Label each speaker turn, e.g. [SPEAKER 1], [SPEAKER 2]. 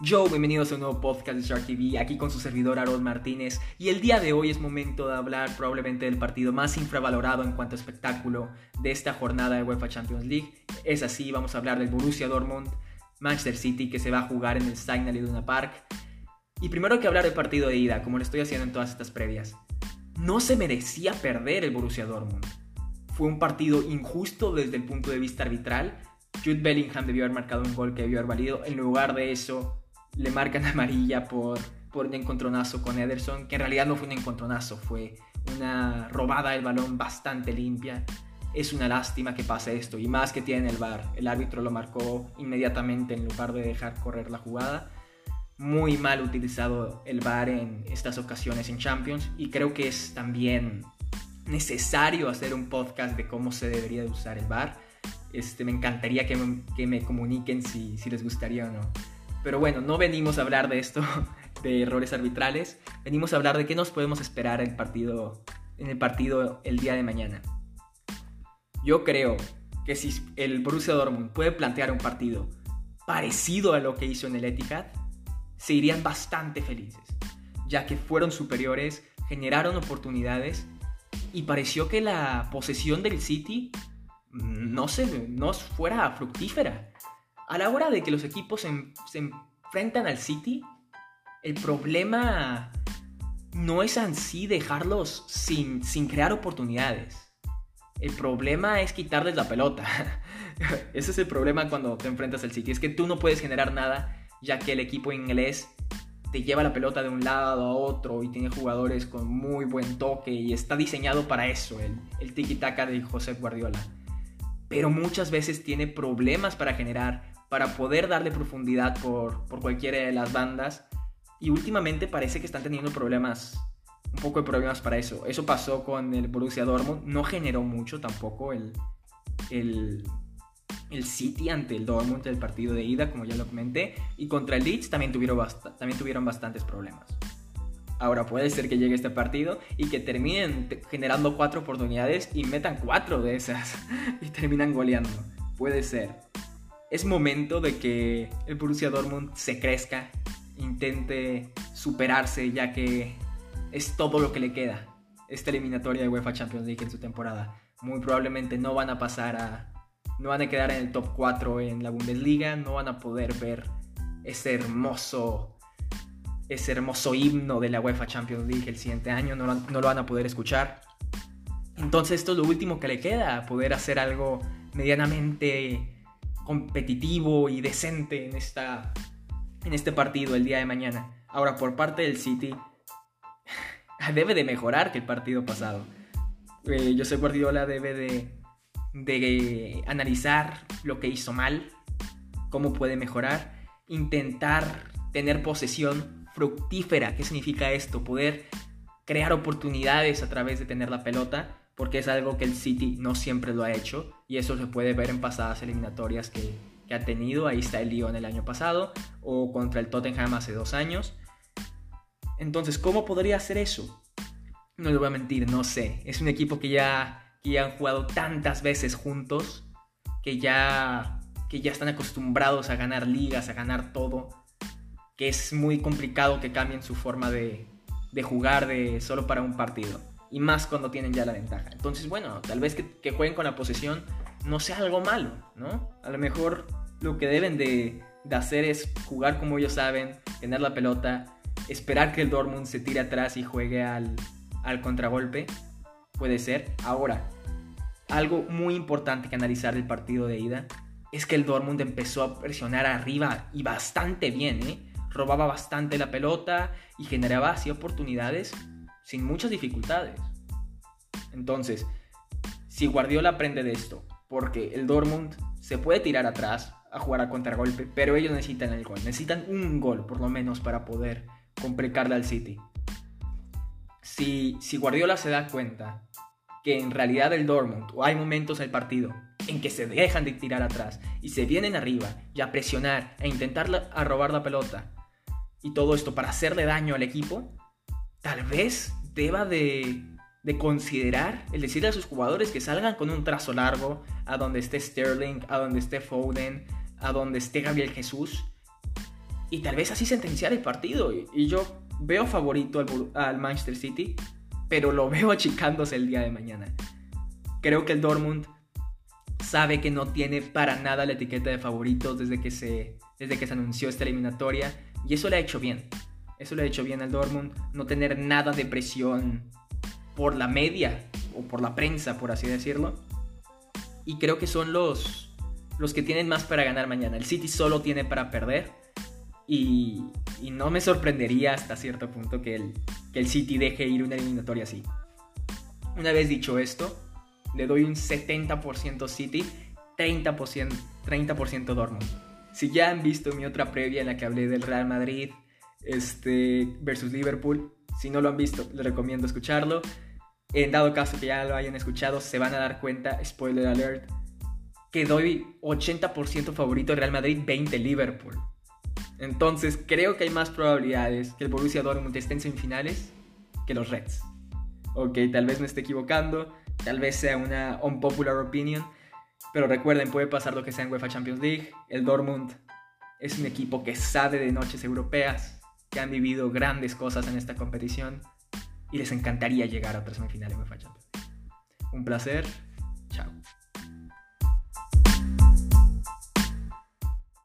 [SPEAKER 1] Yo, bienvenidos a un nuevo podcast de Shark TV, aquí con su servidor Aaron Martínez, y el día de hoy es momento de hablar probablemente del partido más infravalorado en cuanto a espectáculo de esta jornada de UEFA Champions League. Es así, vamos a hablar del Borussia Dortmund, Manchester City, que se va a jugar en el Signal Iduna Park. Y primero que hablar del partido de ida, como lo estoy haciendo en todas estas previas. No se merecía perder el Borussia Dortmund. Fue un partido injusto desde el punto de vista arbitral. Jude Bellingham debió haber marcado un gol que debió haber valido. En lugar de eso, le marcan amarilla por, por un encontronazo con Ederson, que en realidad no fue un encontronazo, fue una robada del balón bastante limpia. Es una lástima que pase esto, y más que tiene el VAR. El árbitro lo marcó inmediatamente en lugar de dejar correr la jugada. Muy mal utilizado el VAR en estas ocasiones en Champions, y creo que es también necesario hacer un podcast de cómo se debería de usar el VAR. Este, me encantaría que me, que me comuniquen si, si les gustaría o no. Pero bueno, no venimos a hablar de esto, de errores arbitrales, venimos a hablar de qué nos podemos esperar el partido, en el, partido el día de mañana. Yo creo que si el Borussia Dortmund puede plantear un partido parecido a lo que hizo en el Etihad, se irían bastante felices, ya que fueron superiores, generaron oportunidades y pareció que la posesión del City no, se, no fuera fructífera a la hora de que los equipos se, enfrentan al City, el problema no es en sí dejarlos sin, sin crear oportunidades. El problema es quitarles la pelota. Ese es el problema cuando te enfrentas al City. Es que tú no puedes generar nada ya que el equipo inglés te lleva la pelota de un lado a otro y tiene jugadores con muy buen toque y está diseñado para eso, el, el tiki-taka de José Guardiola. Pero muchas veces tiene problemas para generar para poder darle profundidad por, por cualquiera de las bandas. Y últimamente parece que están teniendo problemas, un poco de problemas para eso. Eso pasó con el Borussia Dortmund, no generó mucho tampoco el, el, el City ante el Dortmund del partido de ida, como ya lo comenté. Y contra el Leeds también tuvieron, también tuvieron bastantes problemas. Ahora puede ser que llegue este partido y que terminen generando cuatro oportunidades y metan cuatro de esas y terminan goleando. Puede ser es momento de que el Borussia Dortmund se crezca, intente superarse, ya que es todo lo que le queda. Esta eliminatoria de UEFA Champions League en su temporada. Muy probablemente no van a pasar a. No van a quedar en el top 4 en la Bundesliga, no van a poder ver ese hermoso. Ese hermoso himno de la UEFA Champions League el siguiente año, no no lo van a poder escuchar. Entonces, esto es lo último que le queda: poder hacer algo medianamente competitivo y decente en, esta, en este partido el día de mañana. Ahora, por parte del City, debe de mejorar que el partido pasado. Eh, José Guardiola debe de, de analizar lo que hizo mal, cómo puede mejorar, intentar tener posesión fructífera. ¿Qué significa esto? Poder crear oportunidades a través de tener la pelota porque es algo que el City no siempre lo ha hecho y eso se puede ver en pasadas eliminatorias que, ha tenido. Ahí está el Lyon el año pasado o contra el Tottenham hace dos años. Entonces, ¿cómo podría hacer eso? No le voy a mentir, no sé. Es un equipo que ya, que han jugado tantas veces juntos que ya, que ya están acostumbrados a ganar ligas, a ganar todo, que es muy complicado que cambien su forma de, de jugar de solo para un partido y más cuando tienen ya la ventaja. Entonces, bueno, tal vez que, jueguen con la posesión no sea algo malo, ¿no? A lo mejor lo que deben de, hacer es jugar como ellos saben, tener la pelota, esperar que el Dortmund se tire atrás y juegue al, contragolpe. Puede ser. Ahora, algo muy importante que analizar del partido de ida es que el Dortmund empezó a presionar arriba y bastante bien, ¿eh? Robaba bastante la pelota y generaba así oportunidades sin muchas dificultades. Entonces, si Guardiola aprende de esto, porque el Dortmund se puede tirar atrás a jugar a contragolpe, pero ellos necesitan el gol, necesitan un gol por lo menos para poder complicarle al City. Si, si Guardiola se da cuenta que en realidad el Dortmund, o hay momentos del partido en que se dejan de tirar atrás y se vienen arriba y a presionar e intentar a robar la pelota, y todo esto para hacerle daño al equipo, tal vez deba de, considerar el decirle a sus jugadores que salgan con un trazo largo a donde esté Sterling, a donde esté Foden, a donde esté Gabriel Jesús y tal vez así sentenciar el partido. Y, yo veo favorito al, al, Manchester City, pero lo veo achicándose el día de mañana. Creo que el Dortmund sabe que no tiene para nada la etiqueta de favoritos desde que se, desde que se anunció esta eliminatoria y eso le ha hecho bien. Eso le ha hecho bien al Dortmund, no tener nada de presión por la media o por la prensa, por así decirlo. Y creo que son los, los que tienen más para ganar mañana. El City solo tiene para perder. Y, no me sorprendería hasta cierto punto que el, que el City deje ir una eliminatoria así. Una vez dicho esto, le doy un 70% City, 30%, 30 Dortmund. Si ya han visto mi otra previa en la que hablé del Real Madrid este, versus Liverpool, si no lo han visto, les recomiendo escucharlo. En dado caso que ya lo hayan escuchado, se van a dar cuenta, spoiler alert, que doy 80% favorito Real Madrid, 20 Liverpool. Entonces creo que hay más probabilidades que el Borussia Dortmund esté en semifinales que los Reds. Ok, tal vez me esté equivocando, tal vez sea una unpopular opinion, pero recuerden, puede pasar lo que sea en UEFA Champions League. El Dortmund es un equipo que sabe de noches europeas, que han vivido grandes cosas en esta competición y les encantaría llegar a otra semifinal en UEFA Champions. Un placer, chao.